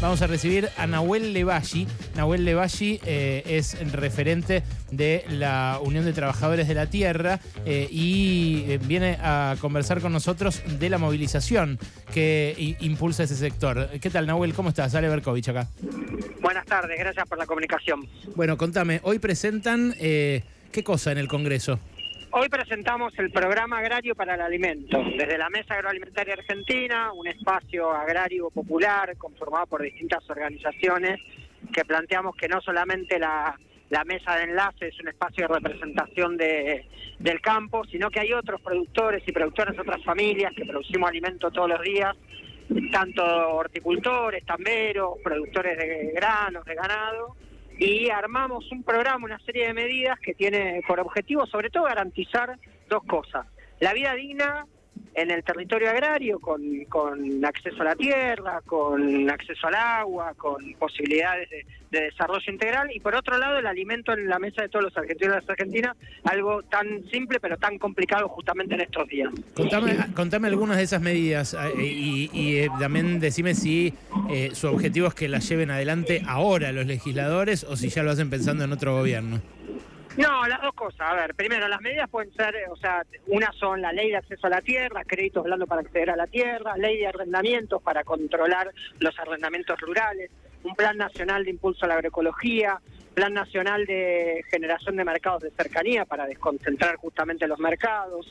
vamos a recibir a Nahuel Levalli. Nahuel Levalli eh, es referente de la Unión de Trabajadores de la Tierra eh, y eh, viene a conversar con nosotros de la movilización que impulsa ese sector. ¿Qué tal, Nahuel? ¿Cómo estás? Ale Berkovich acá. Buenas tardes, gracias por la comunicación. Bueno, contame, hoy presentan eh, qué cosa en el Congreso. Hoy presentamos el programa agrario para el alimento, desde la Mesa Agroalimentaria Argentina, un espacio agrario popular conformado por distintas organizaciones que planteamos que no solamente la, mesa de enlace es un espacio de representación de, del campo, sino que hay otros productores y productoras, otras familias que producimos alimento todos los días, tanto horticultores, tamberos, productores de granos, de ganado, y armamos un programa, una serie de medidas que tiene por objetivo sobre todo garantizar dos cosas. La vida digna en el territorio agrario, con, con acceso a la tierra, con acceso al agua, con posibilidades de, de desarrollo integral, y por otro lado el alimento en la mesa de todos los argentinos y las argentinas, algo tan simple pero tan complicado justamente en estos días. Contame, contame algunas de esas medidas eh, y, y, eh, también decime si eh, su objetivo es que las lleven adelante ahora los legisladores o si ya lo hacen pensando en otro gobierno. No, las dos cosas. A ver, primero, las medidas pueden ser, o sea, una son la ley de acceso a la tierra, créditos blandos para acceder a la tierra, ley de arrendamientos para controlar los arrendamientos rurales, un plan nacional de impulso a la agroecología, plan nacional de generación de mercados de cercanía para desconcentrar justamente los mercados,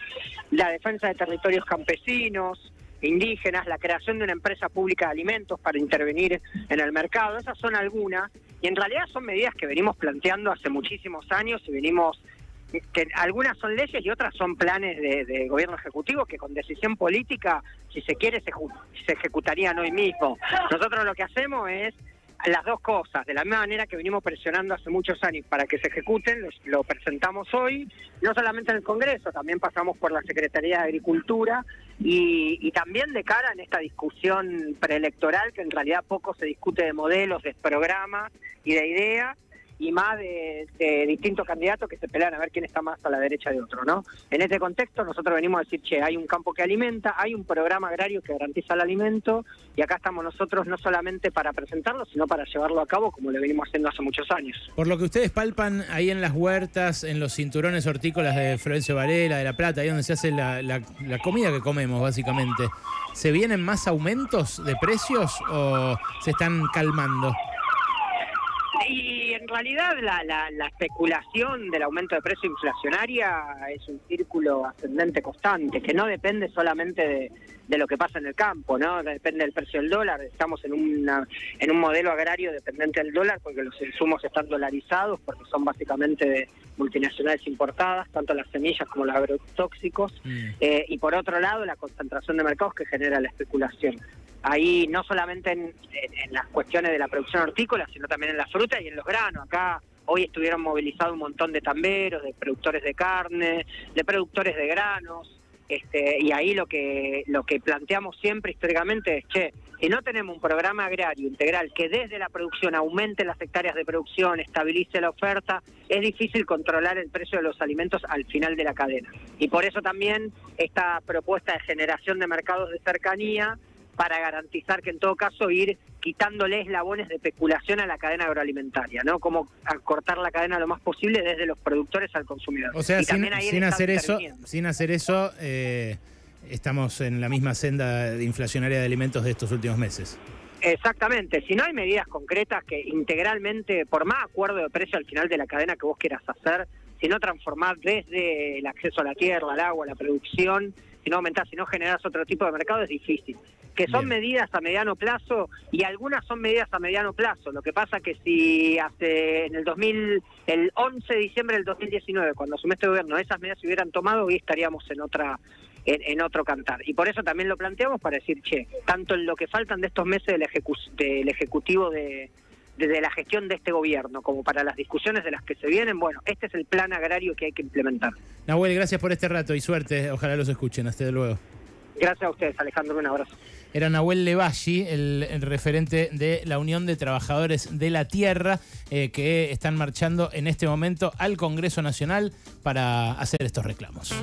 la defensa de territorios campesinos, indígenas, la creación de una empresa pública de alimentos para intervenir en el mercado. Esas son algunas y en realidad son medidas que venimos planteando hace muchísimos años y venimos que algunas son leyes y otras son planes de, de gobierno ejecutivo que con decisión política, si se quiere, se, se ejecutarían hoy mismo. Nosotros lo que hacemos es las dos cosas, de la misma manera que venimos presionando hace muchos años para que se ejecuten, los- lo presentamos hoy, no solamente en el Congreso, también pasamos por la Secretaría de Agricultura y, y también de cara en esta discusión preelectoral, que en realidad poco se discute de modelos, de programas y de ideas, y más de, de distintos candidatos que se pelean a ver quién está más a la derecha de otro, ¿no? En este contexto nosotros venimos a decir, che, hay un campo que alimenta, hay un programa agrario que garantiza el alimento y acá estamos nosotros no solamente para presentarlo, sino para llevarlo a cabo como lo venimos haciendo hace muchos años. Por lo que ustedes palpan ahí en las huertas, en los cinturones hortícolas de Florencio Varela, de La Plata, ahí donde se hace la, la- la comida que comemos básicamente, ¿se vienen más aumentos de precios o se están calmando? Y en realidad la, la, la especulación del aumento de precio inflacionaria es un círculo ascendente constante, que no depende solamente de, de lo que pasa en el campo, ¿no? Depende del precio del dólar, estamos en, una, en un modelo agrario dependiente del dólar porque los insumos están dolarizados, porque son básicamente de multinacionales importadas, tanto las semillas como los agrotóxicos, Mm. eh, y por otro lado la concentración de mercados que genera la especulación. Ahí no solamente en, las cuestiones de la producción hortícola, sino también en la fruta y en los granos. Acá hoy estuvieron movilizados un montón de tamberos, de productores de carne, de productores de granos. Este, y ahí lo que lo que planteamos siempre históricamente es, che, si no tenemos un programa agrario integral que desde la producción aumente las hectáreas de producción, estabilice la oferta, es difícil controlar el precio de los alimentos al final de la cadena. Y por eso también esta propuesta de generación de mercados de cercanía para garantizar que en todo caso ir quitándole eslabones de especulación a la cadena agroalimentaria, ¿no? Como acortar la cadena lo más posible desde los productores al consumidor. O sea, Y sin, hacer eso, sin hacer eso, eh, estamos en la misma senda de inflacionaria de alimentos de estos últimos meses. Exactamente, si no hay medidas concretas que integralmente, por más acuerdo de precio al final de la cadena que vos quieras hacer, si no transformar desde el acceso a la tierra, al agua, la producción, si no aumentás, si no generás otro tipo de mercado, es difícil. Que son Bien. medidas a mediano plazo y algunas son medidas a mediano plazo. Lo que pasa que si hace en el 2000, el 11 de diciembre del 2019, cuando asumió este gobierno, esas medidas se hubieran tomado, hoy estaríamos en otra en, en otro cantar. Y por eso también lo planteamos para decir, che, tanto en lo que faltan de estos meses del, ejecu- del Ejecutivo de, de, de la gestión de este gobierno, como para las discusiones de las que se vienen, bueno, este es el plan agrario que hay que implementar. Nahuel, gracias por este rato y suerte. Ojalá los escuchen. Hasta luego. Gracias a ustedes, Alejandro, un abrazo. Era Nahuel Levalli, el, referente de la Unión de Trabajadores de la Tierra, eh, que están marchando en este momento al Congreso Nacional para hacer estos reclamos.